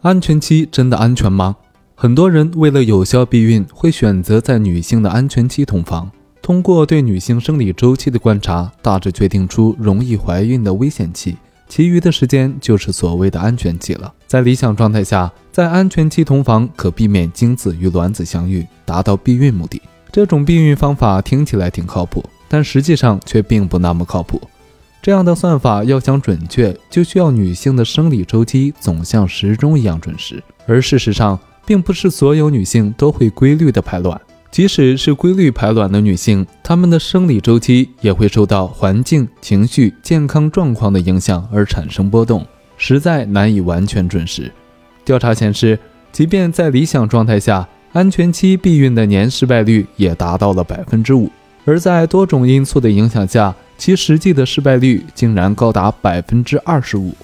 安全期真的安全吗？很多人为了有效避孕，会选择在女性的安全期同房，通过对女性生理周期的观察，大致决定出容易怀孕的危险期，其余的时间就是所谓的安全期了。在理想状态下，在安全期同房可避免精子与卵子相遇，达到避孕目的。这种避孕方法听起来挺靠谱，但实际上却并不那么靠谱。这样的算法要想准确，就需要女性的生理周期总像时钟一样准时。而事实上，并不是所有女性都会规律的排卵，即使是规律排卵的女性，她们的生理周期也会受到环境、情绪、健康状况的影响而产生波动，实在难以完全准时。调查显示，即便在理想状态下，安全期避孕的年失败率也达到了百分之五，而在多种因素的影响下。其实际的失败率竟然高达百分之二十五。